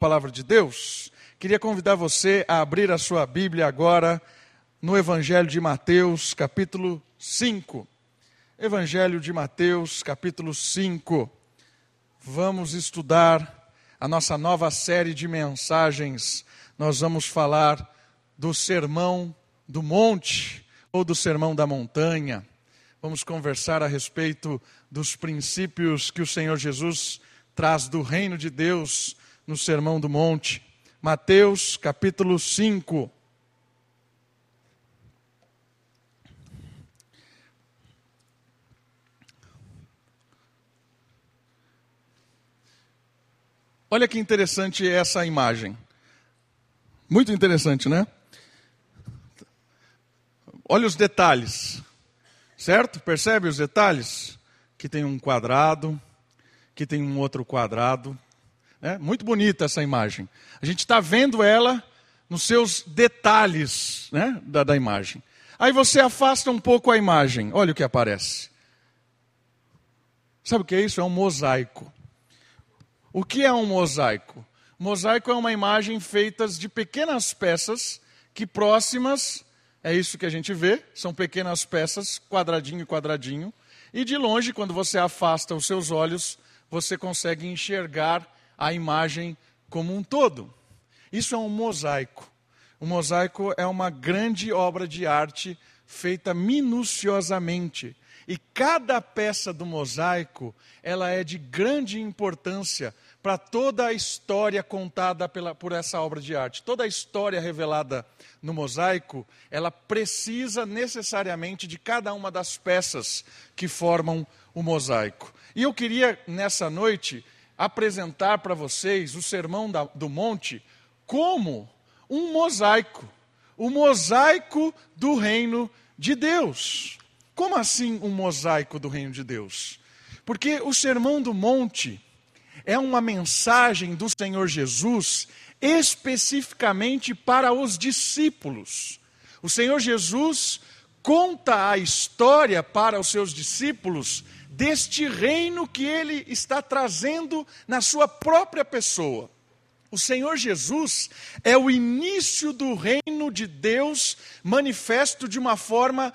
palavra de Deus, queria convidar você a abrir a sua Bíblia agora no Evangelho de Mateus, capítulo 5. Evangelho de Mateus, capítulo 5. Vamos estudar a nossa nova série de mensagens. Nós vamos falar do Sermão do Monte ou do Sermão da Montanha. Vamos conversar a respeito dos princípios que o Senhor Jesus traz do reino de Deus no Sermão do Monte. Mateus capítulo 5. Olha que interessante essa imagem. Muito interessante, né? Olha os detalhes, certo? Percebe os detalhes? Que tem um quadrado, que tem um outro quadrado, é muito bonita essa imagem. A gente está vendo ela nos seus detalhes né, da, da imagem. Aí você afasta um pouco a imagem, olha o que aparece. Sabe o que é isso? É um mosaico. O que é um mosaico? Mosaico é uma imagem feita de pequenas peças que próximas, é isso que a gente vê, são pequenas peças, quadradinho e quadradinho, e de longe, quando você afasta os seus olhos, você consegue enxergar a imagem como um todo. Isso é um mosaico. O mosaico é uma grande obra de arte feita minuciosamente. E cada peça do mosaico, ela é de grande importância para toda a história contada pela, por essa obra de arte. Toda a história revelada no mosaico, ela precisa necessariamente de cada uma das peças que formam o mosaico. E eu queria, nessa noite, apresentar para vocês o Sermão da, do Monte como um mosaico o mosaico do reino de Deus. Como assim um mosaico do reino de Deus? Porque o Sermão do Monte é uma mensagem do Senhor Jesus especificamente para os discípulos. O Senhor Jesus conta a história para os seus discípulos deste reino que ele está trazendo na sua própria pessoa. O Senhor Jesus é o início do reino de Deus manifesto de uma forma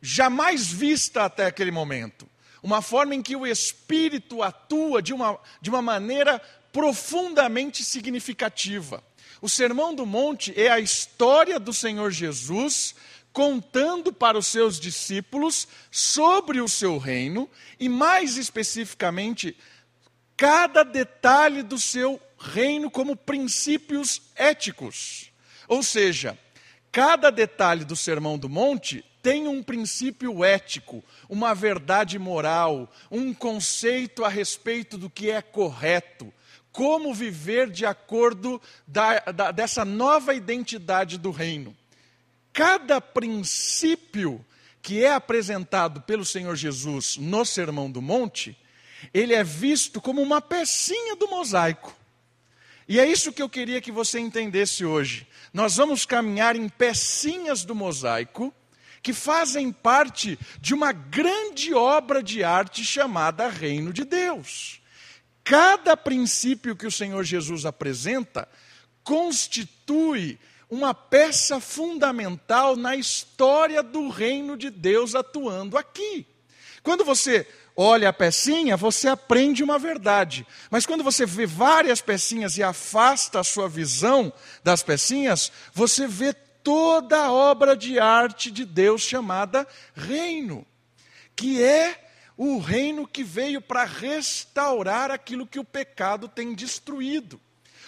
jamais vista até aquele momento. Uma forma em que o Espírito atua de uma, de uma maneira profundamente significativa. O Sermão do Monte é a história do Senhor Jesus contando para os seus discípulos sobre o seu reino e, mais especificamente, cada detalhe do seu reino como princípios éticos. Ou seja, cada detalhe do Sermão do Monte tem um princípio ético, uma verdade moral, um conceito a respeito do que é correto, como viver de acordo da, da, dessa nova identidade do reino cada princípio que é apresentado pelo Senhor Jesus no Sermão do Monte, ele é visto como uma pecinha do mosaico. E é isso que eu queria que você entendesse hoje. Nós vamos caminhar em pecinhas do mosaico que fazem parte de uma grande obra de arte chamada Reino de Deus. Cada princípio que o Senhor Jesus apresenta constitui uma peça fundamental na história do reino de Deus atuando aqui. Quando você olha a pecinha, você aprende uma verdade. Mas quando você vê várias pecinhas e afasta a sua visão das pecinhas, você vê toda a obra de arte de Deus chamada reino, que é o reino que veio para restaurar aquilo que o pecado tem destruído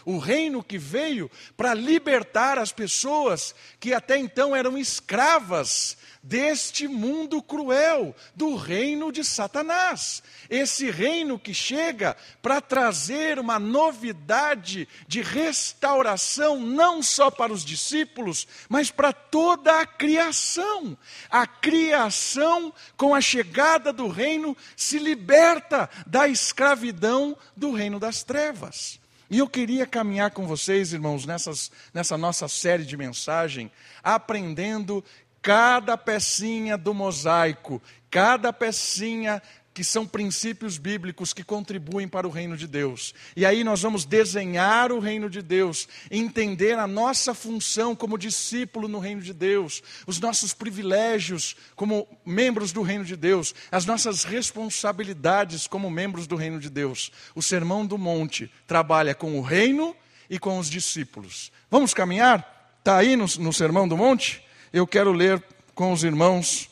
o reino que veio para libertar as pessoas que até então eram escravas deste mundo cruel, do reino de Satanás. Esse reino que chega para trazer uma novidade de restauração, não só para os discípulos, mas para toda a criação. A criação, com a chegada do reino, se liberta da escravidão do reino das trevas. E eu queria caminhar com vocês, irmãos, nessas, nessa nossa série de mensagem, aprendendo cada pecinha do mosaico, cada pecinha que são princípios bíblicos que contribuem para o reino de Deus. E aí nós vamos desenhar o reino de Deus, entender a nossa função como discípulo no reino de Deus, os nossos privilégios como membros do reino de Deus, as nossas responsabilidades como membros do reino de Deus. O Sermão do Monte trabalha com o reino e com os discípulos. Vamos caminhar? Está aí no, no Sermão do Monte? Eu quero ler com os irmãos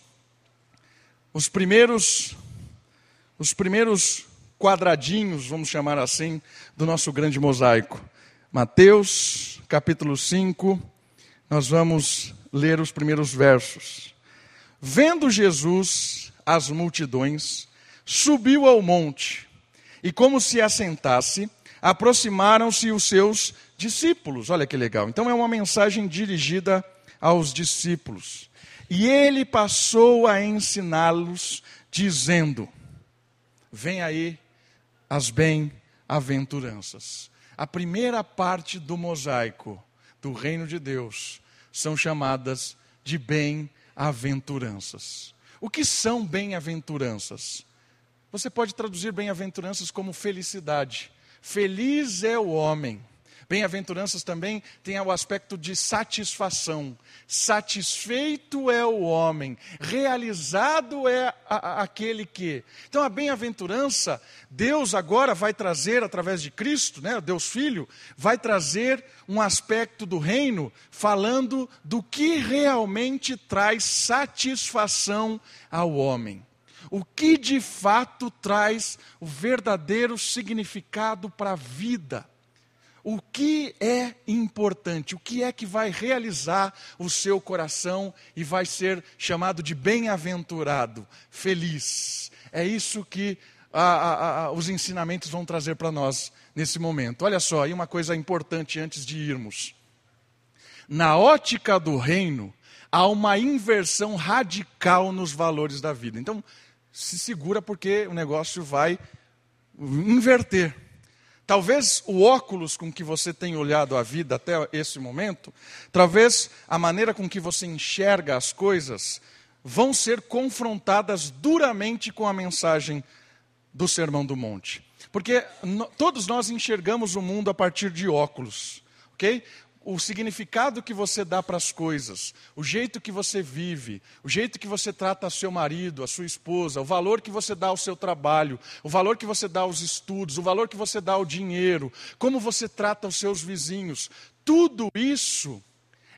os primeiros os primeiros quadradinhos, vamos chamar assim, do nosso grande mosaico. Mateus, capítulo 5, nós vamos ler os primeiros versos. Vendo Jesus as multidões, subiu ao monte, e como se assentasse, aproximaram-se os seus discípulos. Olha que legal. Então é uma mensagem dirigida aos discípulos. E ele passou a ensiná-los, dizendo: Vem aí as bem-aventuranças. A primeira parte do mosaico do reino de Deus são chamadas de bem-aventuranças. O que são bem-aventuranças? Você pode traduzir bem-aventuranças como felicidade. Feliz é o homem Bem-aventuranças também tem o aspecto de satisfação. Satisfeito é o homem, realizado é a, a, aquele que. Então, a bem-aventurança, Deus agora vai trazer, através de Cristo, né, Deus Filho, vai trazer um aspecto do reino falando do que realmente traz satisfação ao homem o que de fato traz o verdadeiro significado para a vida o que é importante, o que é que vai realizar o seu coração e vai ser chamado de bem-aventurado, feliz. É isso que a, a, a, os ensinamentos vão trazer para nós nesse momento. Olha só, e uma coisa importante antes de irmos. Na ótica do reino, há uma inversão radical nos valores da vida. Então, se segura porque o negócio vai inverter. Talvez o óculos com que você tem olhado a vida até esse momento, talvez a maneira com que você enxerga as coisas, vão ser confrontadas duramente com a mensagem do Sermão do Monte. Porque todos nós enxergamos o mundo a partir de óculos, ok? O significado que você dá para as coisas, o jeito que você vive, o jeito que você trata seu marido, a sua esposa, o valor que você dá ao seu trabalho, o valor que você dá aos estudos, o valor que você dá ao dinheiro, como você trata os seus vizinhos, tudo isso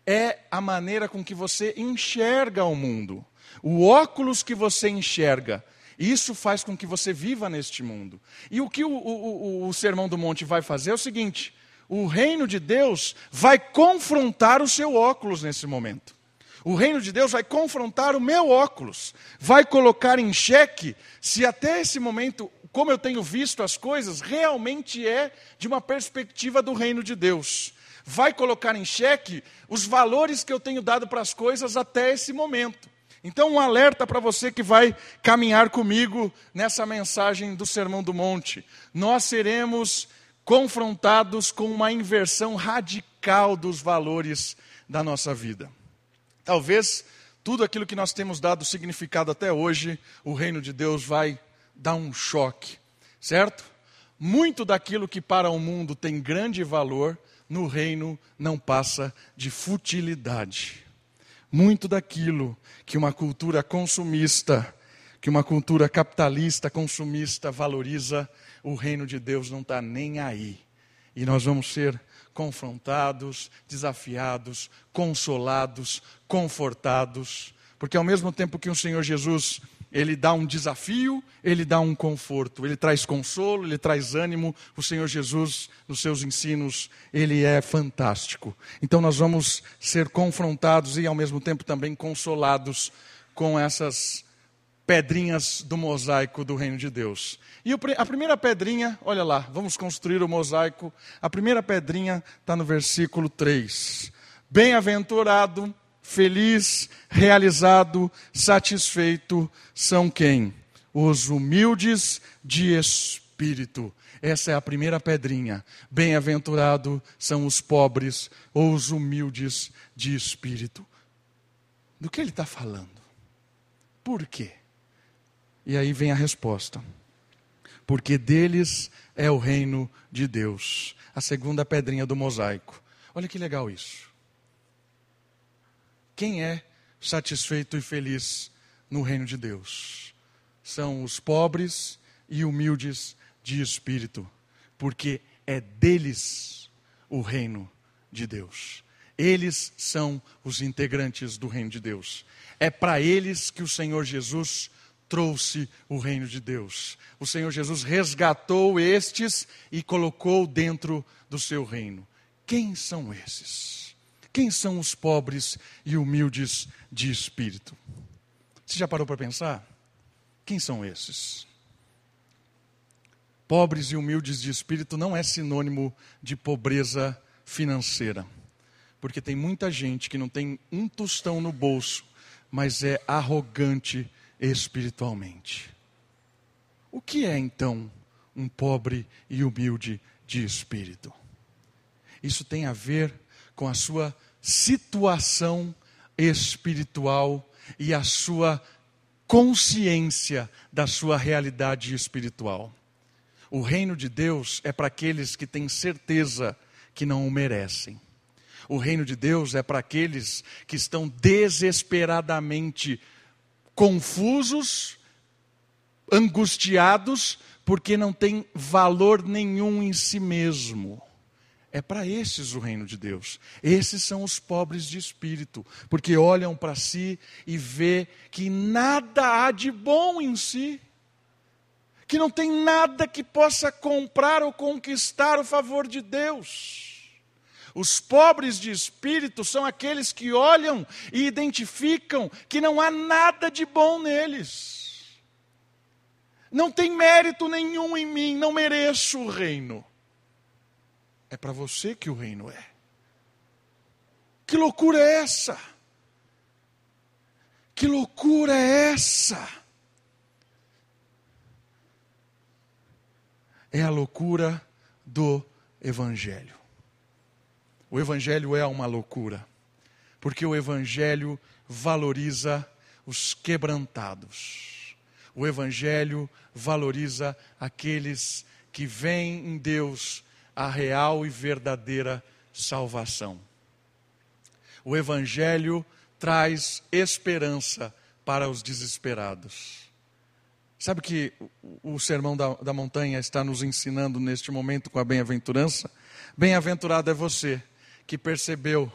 é a maneira com que você enxerga o mundo. O óculos que você enxerga, isso faz com que você viva neste mundo. E o que o, o, o, o Sermão do Monte vai fazer é o seguinte: o reino de Deus vai confrontar o seu óculos nesse momento. O reino de Deus vai confrontar o meu óculos, vai colocar em xeque se até esse momento, como eu tenho visto as coisas, realmente é de uma perspectiva do reino de Deus. Vai colocar em xeque os valores que eu tenho dado para as coisas até esse momento. Então, um alerta para você que vai caminhar comigo nessa mensagem do Sermão do Monte. Nós seremos confrontados com uma inversão radical dos valores da nossa vida. Talvez tudo aquilo que nós temos dado significado até hoje, o reino de Deus vai dar um choque, certo? Muito daquilo que para o mundo tem grande valor, no reino não passa de futilidade. Muito daquilo que uma cultura consumista, que uma cultura capitalista consumista valoriza, o reino de Deus não está nem aí. E nós vamos ser confrontados, desafiados, consolados, confortados, porque ao mesmo tempo que o Senhor Jesus ele dá um desafio, ele dá um conforto, ele traz consolo, ele traz ânimo. O Senhor Jesus, nos seus ensinos, ele é fantástico. Então nós vamos ser confrontados e ao mesmo tempo também consolados com essas pedrinhas do mosaico do reino de Deus. E a primeira pedrinha, olha lá, vamos construir o mosaico. A primeira pedrinha está no versículo 3. Bem-aventurado, feliz, realizado, satisfeito são quem? Os humildes de espírito. Essa é a primeira pedrinha. Bem-aventurado são os pobres ou os humildes de espírito. Do que ele está falando? Por quê? E aí vem a resposta. Porque deles é o reino de Deus. A segunda pedrinha do mosaico. Olha que legal isso. Quem é satisfeito e feliz no reino de Deus? São os pobres e humildes de espírito, porque é deles o reino de Deus. Eles são os integrantes do reino de Deus. É para eles que o Senhor Jesus trouxe o reino de Deus. O Senhor Jesus resgatou estes e colocou dentro do seu reino. Quem são esses? Quem são os pobres e humildes de espírito? Você já parou para pensar? Quem são esses? Pobres e humildes de espírito não é sinônimo de pobreza financeira. Porque tem muita gente que não tem um tostão no bolso, mas é arrogante espiritualmente. O que é então um pobre e humilde de espírito? Isso tem a ver com a sua situação espiritual e a sua consciência da sua realidade espiritual. O reino de Deus é para aqueles que têm certeza que não o merecem. O reino de Deus é para aqueles que estão desesperadamente confusos, angustiados, porque não têm valor nenhum em si mesmo. É para esses o reino de Deus. Esses são os pobres de espírito, porque olham para si e vê que nada há de bom em si, que não tem nada que possa comprar ou conquistar o favor de Deus. Os pobres de espírito são aqueles que olham e identificam que não há nada de bom neles. Não tem mérito nenhum em mim, não mereço o reino. É para você que o reino é. Que loucura é essa? Que loucura é essa? É a loucura do Evangelho. O Evangelho é uma loucura, porque o Evangelho valoriza os quebrantados. O Evangelho valoriza aqueles que veem em Deus a real e verdadeira salvação. O Evangelho traz esperança para os desesperados. Sabe que o Sermão da, da Montanha está nos ensinando neste momento com a bem-aventurança? Bem-aventurado é você que percebeu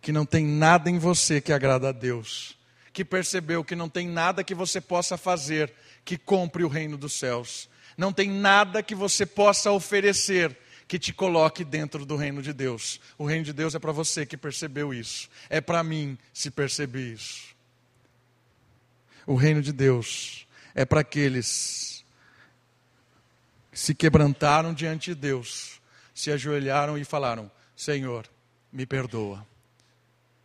que não tem nada em você que agrada a Deus, que percebeu que não tem nada que você possa fazer que compre o reino dos céus, não tem nada que você possa oferecer que te coloque dentro do reino de Deus. O reino de Deus é para você que percebeu isso, é para mim se perceber isso. O reino de Deus é para aqueles que se quebrantaram diante de Deus, se ajoelharam e falaram: Senhor, me perdoa.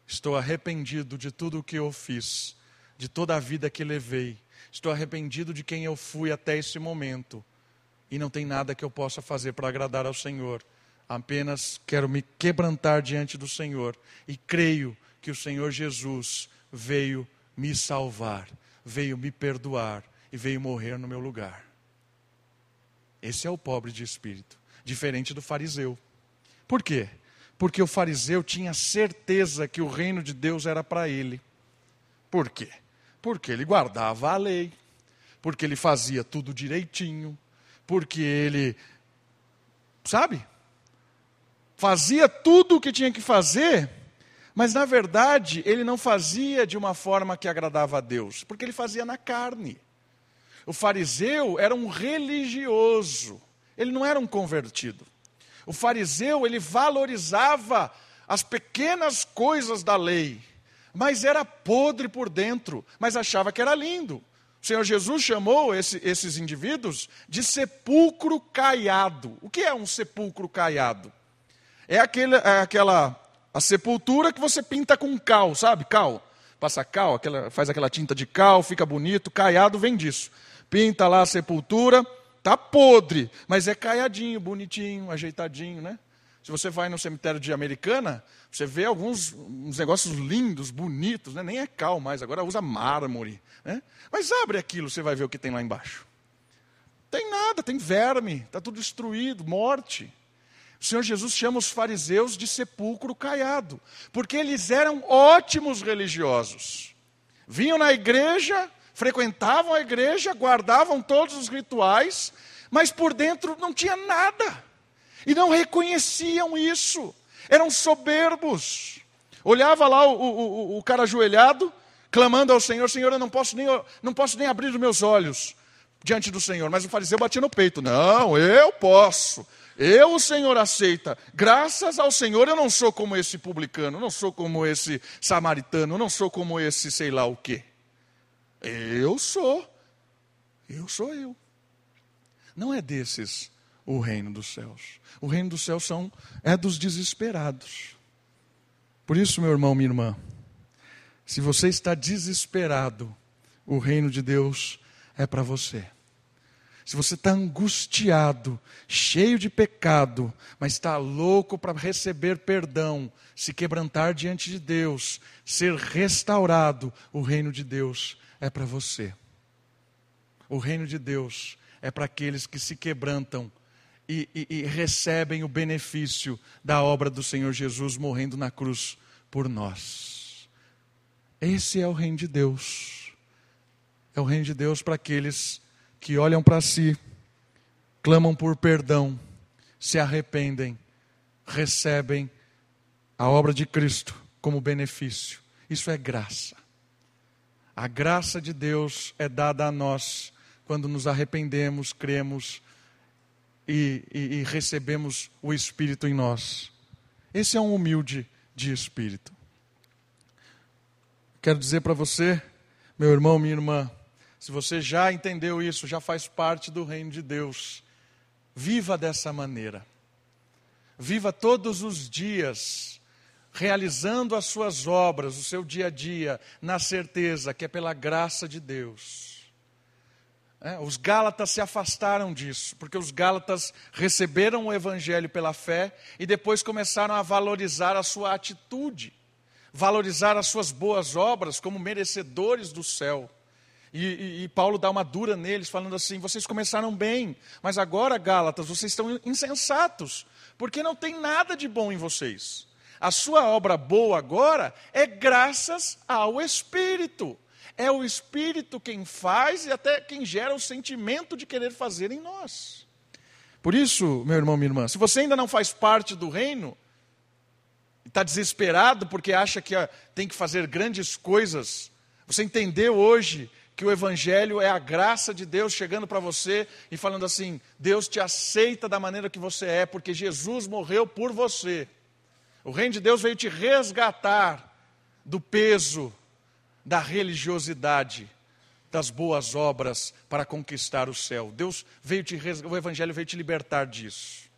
Estou arrependido de tudo o que eu fiz, de toda a vida que levei. Estou arrependido de quem eu fui até esse momento. E não tem nada que eu possa fazer para agradar ao Senhor. Apenas quero me quebrantar diante do Senhor. E creio que o Senhor Jesus veio me salvar, veio me perdoar e veio morrer no meu lugar. Esse é o pobre de espírito, diferente do fariseu. Por quê? Porque o fariseu tinha certeza que o reino de Deus era para ele. Por quê? Porque ele guardava a lei, porque ele fazia tudo direitinho, porque ele, sabe? Fazia tudo o que tinha que fazer, mas na verdade ele não fazia de uma forma que agradava a Deus, porque ele fazia na carne. O fariseu era um religioso, ele não era um convertido. O fariseu, ele valorizava as pequenas coisas da lei, mas era podre por dentro, mas achava que era lindo. O Senhor Jesus chamou esse, esses indivíduos de sepulcro caiado. O que é um sepulcro caiado? É, aquele, é aquela a sepultura que você pinta com cal, sabe? Cal. Passa cal, aquela, faz aquela tinta de cal, fica bonito. Caiado vem disso. Pinta lá a sepultura, Tá podre, mas é caiadinho, bonitinho, ajeitadinho, né? Se você vai no cemitério de Americana, você vê alguns uns negócios lindos, bonitos, né? nem é cal mais, agora usa mármore. Né? Mas abre aquilo, você vai ver o que tem lá embaixo. Tem nada, tem verme, está tudo destruído, morte. O Senhor Jesus chama os fariseus de sepulcro caiado, porque eles eram ótimos religiosos. Vinham na igreja, frequentavam a igreja, guardavam todos os rituais, mas por dentro não tinha nada. E não reconheciam isso. Eram soberbos. Olhava lá o, o, o cara ajoelhado, clamando ao Senhor: Senhor, eu não posso, nem, não posso nem abrir os meus olhos diante do Senhor. Mas o fariseu batia no peito: Não, eu posso. Eu, o Senhor, aceita. Graças ao Senhor, eu não sou como esse publicano, não sou como esse samaritano, não sou como esse sei lá o quê. Eu sou. Eu sou eu. Não é desses o reino dos céus. O reino dos céus são, é dos desesperados. Por isso, meu irmão, minha irmã, se você está desesperado, o reino de Deus é para você. Se você está angustiado, cheio de pecado, mas está louco para receber perdão, se quebrantar diante de Deus, ser restaurado, o reino de Deus é para você. O reino de Deus é para aqueles que se quebrantam e, e, e recebem o benefício da obra do Senhor Jesus morrendo na cruz por nós. Esse é o reino de Deus. É o reino de Deus para aqueles que olham para si, clamam por perdão, se arrependem, recebem a obra de Cristo como benefício. Isso é graça. A graça de Deus é dada a nós quando nos arrependemos, cremos e, e, e recebemos o Espírito em nós. Esse é um humilde de espírito. Quero dizer para você, meu irmão, minha irmã, se você já entendeu isso, já faz parte do reino de Deus, viva dessa maneira. Viva todos os dias realizando as suas obras, o seu dia a dia, na certeza que é pela graça de Deus é, os Gálatas se afastaram disso, porque os Gálatas receberam o Evangelho pela fé e depois começaram a valorizar a sua atitude, valorizar as suas boas obras como merecedores do céu. E, e, e, Paulo dá uma dura neles, falando assim: vocês começaram bem, mas agora, Gálatas, vocês estão insensatos, porque não tem nada de bom em vocês. A sua obra boa agora é graças ao Espírito. É o Espírito quem faz e até quem gera o sentimento de querer fazer em nós. Por isso, meu irmão, minha irmã, se você ainda não faz parte do reino, está desesperado porque acha que tem que fazer grandes coisas, você entendeu hoje que o Evangelho é a graça de Deus chegando para você e falando assim: Deus te aceita da maneira que você é, porque Jesus morreu por você. O reino de Deus veio te resgatar do peso da religiosidade, das boas obras para conquistar o céu. Deus veio te, o evangelho veio te libertar disso.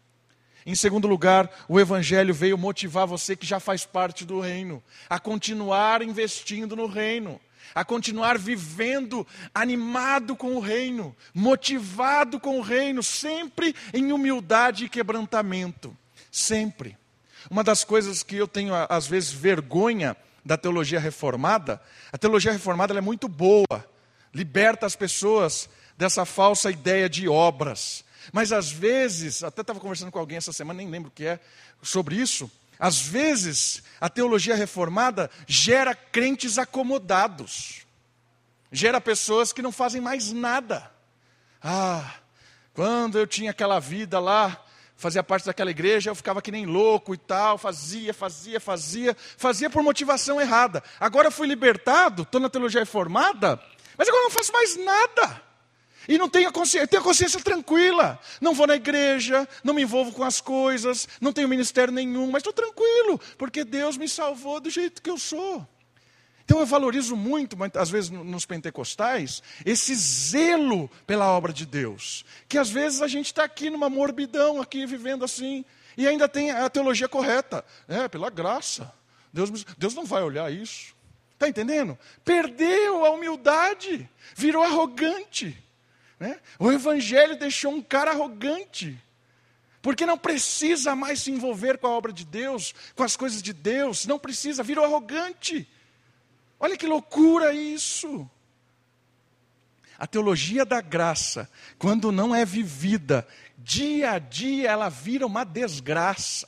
Em segundo lugar, o evangelho veio motivar você que já faz parte do reino a continuar investindo no reino, a continuar vivendo animado com o reino, motivado com o reino, sempre em humildade e quebrantamento, sempre. Uma das coisas que eu tenho às vezes vergonha da teologia reformada, a teologia reformada é muito boa, liberta as pessoas dessa falsa ideia de obras. Mas às vezes, até estava conversando com alguém essa semana, nem lembro o que é, sobre isso. Às vezes, a teologia reformada gera crentes acomodados, gera pessoas que não fazem mais nada. Ah, quando eu tinha aquela vida lá, fazia parte daquela igreja, eu ficava que nem louco e tal, fazia, fazia, fazia, fazia por motivação errada. Agora fui libertado, estou na teologia reformada, mas agora não faço mais nada. E não tenho a consciência, tenho a consciência tranquila. Não vou na igreja, não me envolvo com as coisas, não tenho ministério nenhum, mas estou tranquilo, porque Deus me salvou do jeito que eu sou. Então eu valorizo muito, às vezes nos pentecostais, esse zelo pela obra de Deus. Que às vezes a gente está aqui numa morbidão, aqui vivendo assim, e ainda tem a teologia correta. É, pela graça. Deus, Deus não vai olhar isso. Está entendendo? Perdeu a humildade, virou arrogante. Né? O Evangelho deixou um cara arrogante. porque não precisa mais se envolver com a obra de Deus, com as coisas de Deus, não precisa, virou arrogante. Olha que loucura isso. A teologia da graça, quando não é vivida, dia a dia ela vira uma desgraça.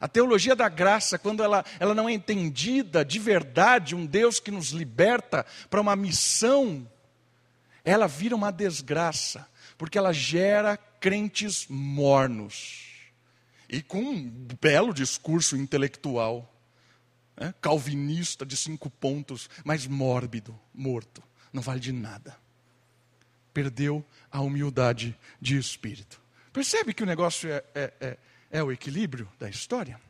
A teologia da graça, quando ela, ela não é entendida de verdade, um Deus que nos liberta para uma missão, ela vira uma desgraça, porque ela gera crentes mornos e com um belo discurso intelectual, né? calvinista de cinco pontos, mas mórbido, morto, não vale de nada. Perdeu a humildade de espírito. Percebe que o negócio é, é, é é o equilíbrio da história.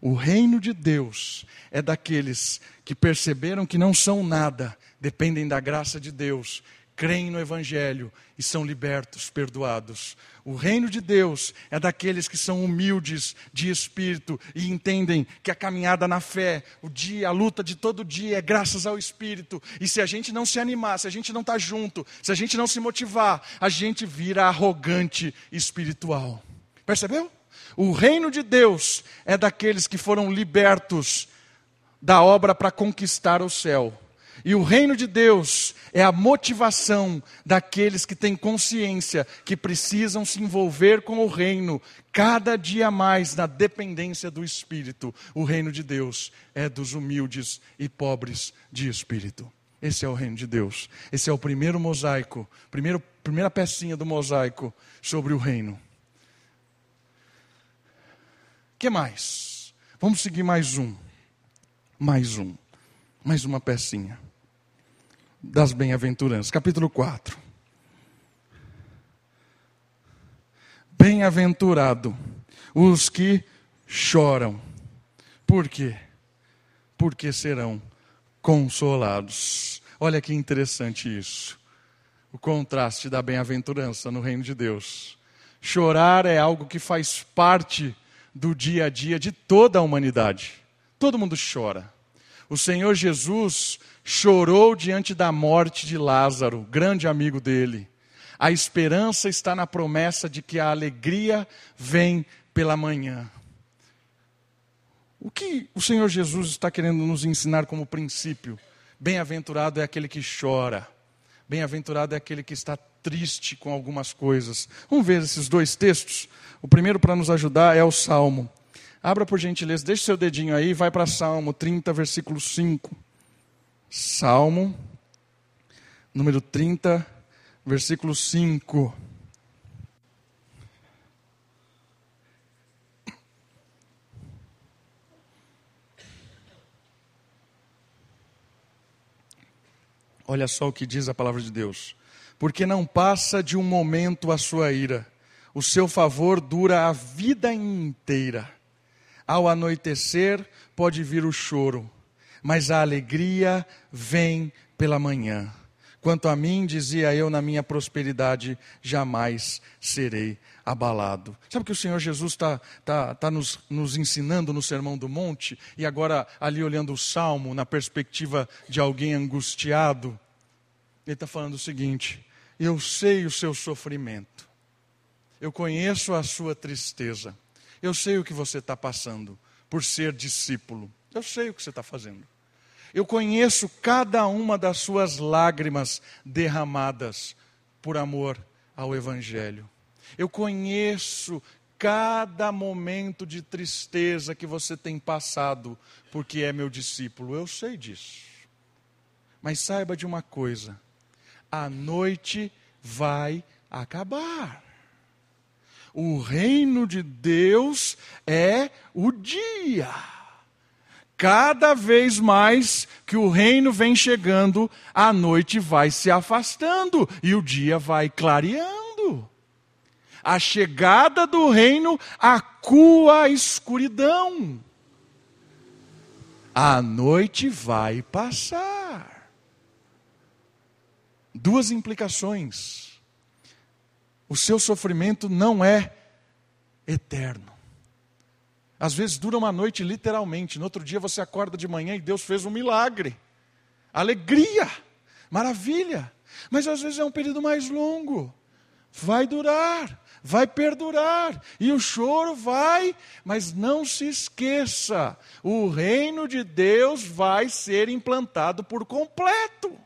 O reino de Deus é daqueles que perceberam que não são nada, dependem da graça de Deus, creem no Evangelho e são libertos, perdoados. O reino de Deus é daqueles que são humildes de espírito e entendem que a caminhada na fé, o dia, a luta de todo dia é graças ao Espírito. E se a gente não se animar, se a gente não está junto, se a gente não se motivar, a gente vira arrogante espiritual. Percebeu? O reino de Deus é daqueles que foram libertos da obra para conquistar o céu. E o reino de Deus é a motivação daqueles que têm consciência que precisam se envolver com o reino cada dia mais na dependência do Espírito. O reino de Deus é dos humildes e pobres de espírito. Esse é o reino de Deus. Esse é o primeiro mosaico, primeiro, primeira pecinha do mosaico sobre o reino que mais? Vamos seguir mais um. Mais um. Mais uma pecinha. Das bem-aventuranças. Capítulo 4. Bem-aventurado os que choram. Por quê? Porque serão consolados. Olha que interessante isso. O contraste da bem-aventurança no reino de Deus. Chorar é algo que faz parte do dia a dia de toda a humanidade. Todo mundo chora. O Senhor Jesus chorou diante da morte de Lázaro, grande amigo dele. A esperança está na promessa de que a alegria vem pela manhã. O que o Senhor Jesus está querendo nos ensinar como princípio? Bem-aventurado é aquele que chora. Bem-aventurado é aquele que está triste com algumas coisas. Vamos ver esses dois textos? O primeiro para nos ajudar é o Salmo. Abra por gentileza, deixe seu dedinho aí vai para Salmo 30, versículo 5. Salmo, número 30, versículo 5. Olha só o que diz a palavra de Deus. Porque não passa de um momento a sua ira o seu favor dura a vida inteira. Ao anoitecer pode vir o choro, mas a alegria vem pela manhã. Quanto a mim, dizia eu na minha prosperidade, jamais serei abalado. Sabe que o Senhor Jesus está tá, tá nos, nos ensinando no Sermão do Monte, e agora ali olhando o Salmo, na perspectiva de alguém angustiado, ele está falando o seguinte: eu sei o seu sofrimento, eu conheço a sua tristeza. Eu sei o que você está passando por ser discípulo. Eu sei o que você está fazendo. Eu conheço cada uma das suas lágrimas derramadas por amor ao Evangelho. Eu conheço cada momento de tristeza que você tem passado porque é meu discípulo. Eu sei disso. Mas saiba de uma coisa: a noite vai acabar. O reino de Deus é o dia. Cada vez mais que o reino vem chegando, a noite vai se afastando e o dia vai clareando. A chegada do reino acua a escuridão. A noite vai passar. Duas implicações o seu sofrimento não é eterno. Às vezes dura uma noite literalmente, no outro dia você acorda de manhã e Deus fez um milagre. Alegria, maravilha. Mas às vezes é um período mais longo. Vai durar, vai perdurar e o choro vai, mas não se esqueça: o reino de Deus vai ser implantado por completo.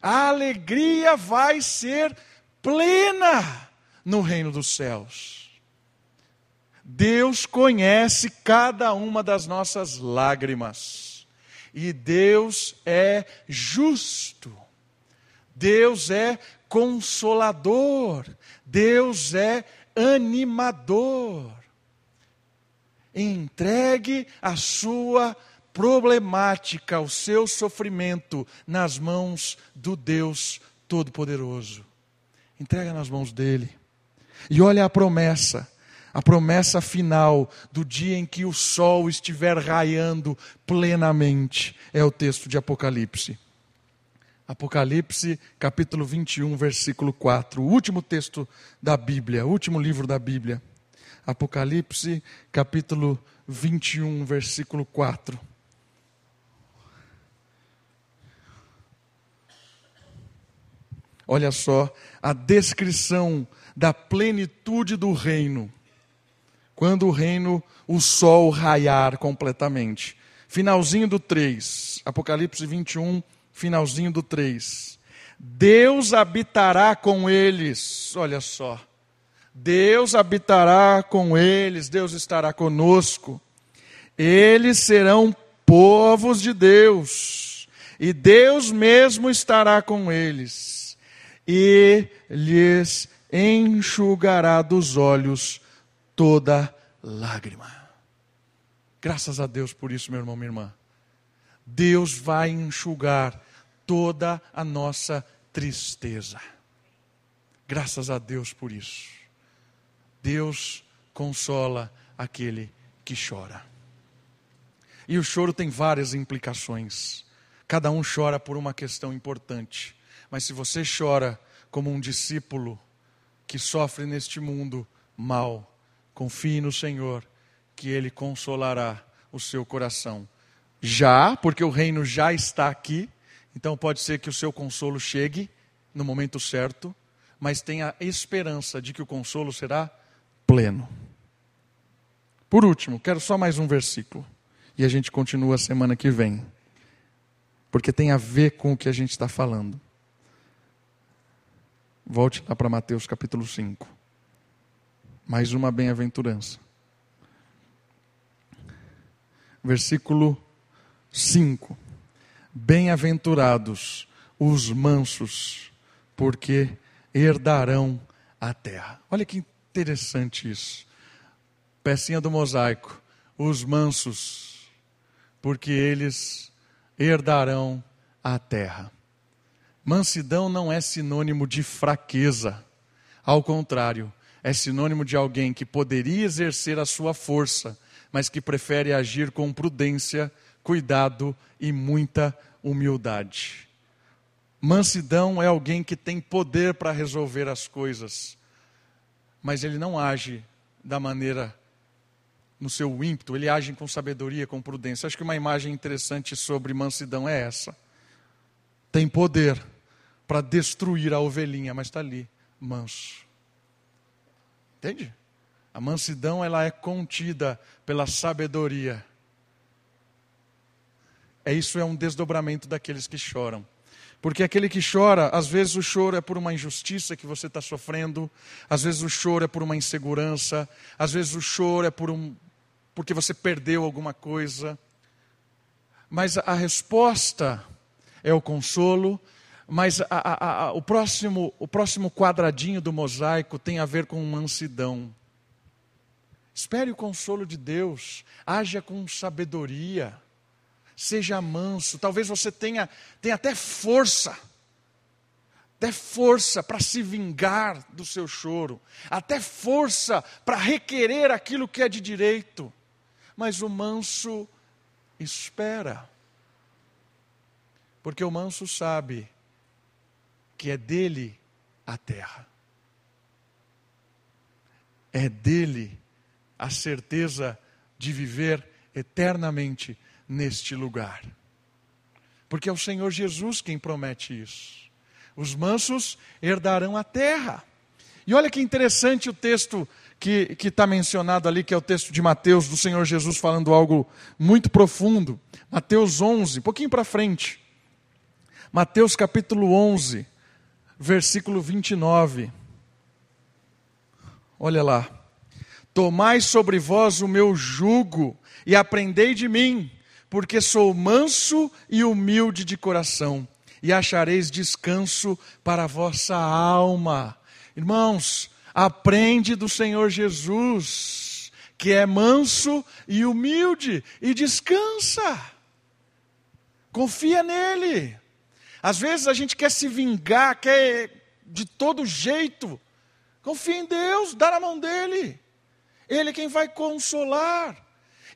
A alegria vai ser plena no reino dos céus. Deus conhece cada uma das nossas lágrimas. E Deus é justo. Deus é consolador. Deus é animador. Entregue a sua problemática, o seu sofrimento nas mãos do Deus Todo-Poderoso. Entrega nas mãos dele. E olha a promessa a promessa final do dia em que o sol estiver raiando plenamente, é o texto de Apocalipse. Apocalipse, capítulo 21, versículo 4, o último texto da Bíblia, o último livro da Bíblia. Apocalipse, capítulo 21, versículo 4. Olha só a descrição da plenitude do reino quando o reino, o sol raiar completamente. Finalzinho do 3, Apocalipse 21, finalzinho do 3. Deus habitará com eles, olha só. Deus habitará com eles, Deus estará conosco. Eles serão povos de Deus, e Deus mesmo estará com eles, e lhes enxugará dos olhos toda lágrima. Graças a Deus por isso, meu irmão, minha irmã. Deus vai enxugar toda a nossa tristeza. Graças a Deus por isso. Deus consola aquele que chora. E o choro tem várias implicações. Cada um chora por uma questão importante. Mas se você chora como um discípulo que sofre neste mundo mal, Confie no Senhor, que Ele consolará o seu coração. Já, porque o reino já está aqui, então pode ser que o seu consolo chegue no momento certo, mas tenha esperança de que o consolo será pleno. Por último, quero só mais um versículo, e a gente continua semana que vem, porque tem a ver com o que a gente está falando. Volte lá para Mateus capítulo 5 mais uma bem-aventurança. Versículo 5: Bem-aventurados os mansos, porque herdarão a terra. Olha que interessante isso. Pecinha do mosaico. Os mansos, porque eles herdarão a terra. Mansidão não é sinônimo de fraqueza. Ao contrário, é sinônimo de alguém que poderia exercer a sua força, mas que prefere agir com prudência, cuidado e muita humildade. Mansidão é alguém que tem poder para resolver as coisas, mas ele não age da maneira no seu ímpeto, ele age com sabedoria, com prudência. Acho que uma imagem interessante sobre mansidão é essa. Tem poder para destruir a ovelhinha, mas está ali, manso. Entende? A mansidão ela é contida pela sabedoria. É isso é um desdobramento daqueles que choram. Porque aquele que chora, às vezes o choro é por uma injustiça que você está sofrendo, às vezes o choro é por uma insegurança, às vezes o choro é por um, porque você perdeu alguma coisa. Mas a resposta é o consolo, mas a, a, a, o, próximo, o próximo quadradinho do mosaico tem a ver com mansidão. Espere o consolo de Deus, haja com sabedoria, seja manso. Talvez você tenha, tenha até força, até força para se vingar do seu choro, até força para requerer aquilo que é de direito. Mas o manso espera, porque o manso sabe que é dele a terra. É dele a certeza de viver eternamente neste lugar. Porque é o Senhor Jesus quem promete isso. Os mansos herdarão a terra. E olha que interessante o texto que está mencionado ali, que é o texto de Mateus, do Senhor Jesus falando algo muito profundo. Mateus 11, um pouquinho para frente. Mateus capítulo 11, versículo 29. Olha lá. Tomai sobre vós o meu jugo e aprendei de mim, porque sou manso e humilde de coração, e achareis descanso para a vossa alma. Irmãos, aprende do Senhor Jesus, que é manso e humilde, e descansa. Confia nele. Às vezes a gente quer se vingar, quer de todo jeito. Confia em Deus, dá na mão dele. Ele é quem vai consolar.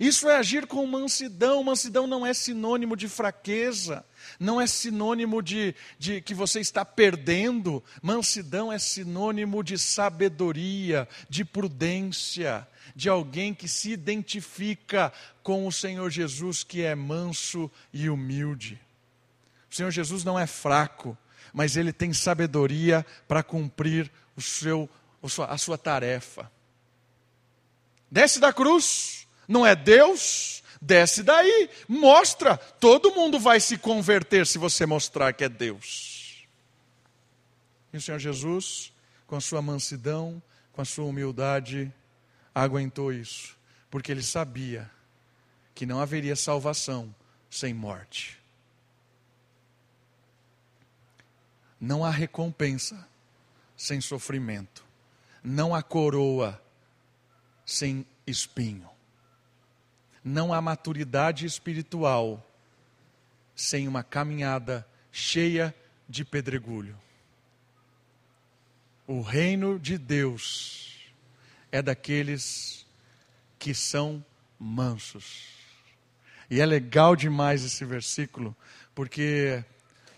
Isso é agir com mansidão. Mansidão não é sinônimo de fraqueza, não é sinônimo de, de que você está perdendo. Mansidão é sinônimo de sabedoria, de prudência, de alguém que se identifica com o Senhor Jesus, que é manso e humilde. O Senhor Jesus não é fraco, mas ele tem sabedoria para cumprir o seu, a sua tarefa. Desce da cruz, não é Deus? Desce daí, mostra. Todo mundo vai se converter se você mostrar que é Deus. E o Senhor Jesus, com a sua mansidão, com a sua humildade, aguentou isso, porque ele sabia que não haveria salvação sem morte. Não há recompensa sem sofrimento. Não há coroa sem espinho. Não há maturidade espiritual sem uma caminhada cheia de pedregulho. O reino de Deus é daqueles que são mansos. E é legal demais esse versículo, porque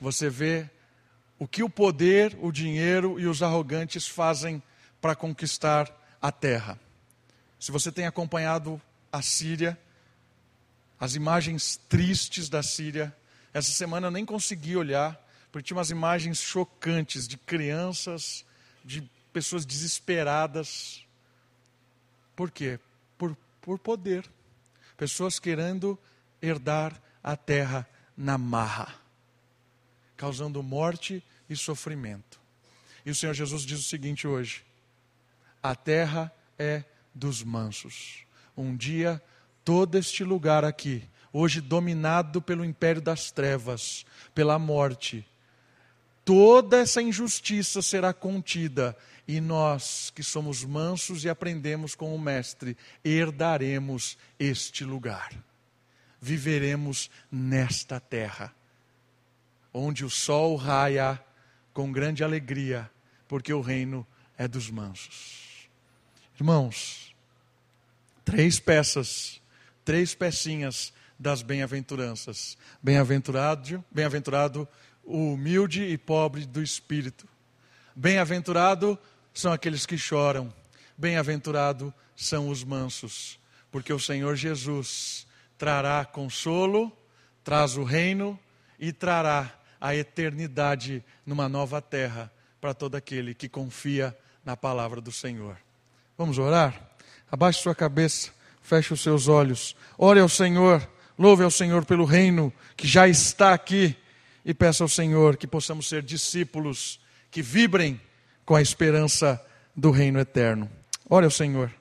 você vê o que o poder, o dinheiro e os arrogantes fazem para conquistar a terra. Se você tem acompanhado a Síria, as imagens tristes da Síria. Essa semana eu nem consegui olhar, porque tinha umas imagens chocantes de crianças, de pessoas desesperadas. Por quê? Por, por poder. Pessoas querendo herdar a terra na marra, causando morte e sofrimento. E o Senhor Jesus diz o seguinte hoje: a terra é dos mansos. Um dia todo este lugar aqui, hoje dominado pelo império das trevas, pela morte, toda essa injustiça será contida e nós, que somos mansos e aprendemos com o Mestre, herdaremos este lugar. Viveremos nesta terra, onde o sol raia com grande alegria, porque o reino é dos mansos. Irmãos, três peças três pecinhas das bem-aventuranças. Bem-aventurado, bem-aventurado o humilde e pobre do espírito. Bem-aventurado são aqueles que choram. Bem-aventurado são os mansos, porque o Senhor Jesus trará consolo, traz o reino e trará a eternidade numa nova terra para todo aquele que confia na palavra do Senhor. Vamos orar? Abaixe sua cabeça. Feche os seus olhos. Ore ao Senhor. Louve ao Senhor pelo reino que já está aqui. E peça ao Senhor que possamos ser discípulos que vibrem com a esperança do reino eterno. Ore ao Senhor.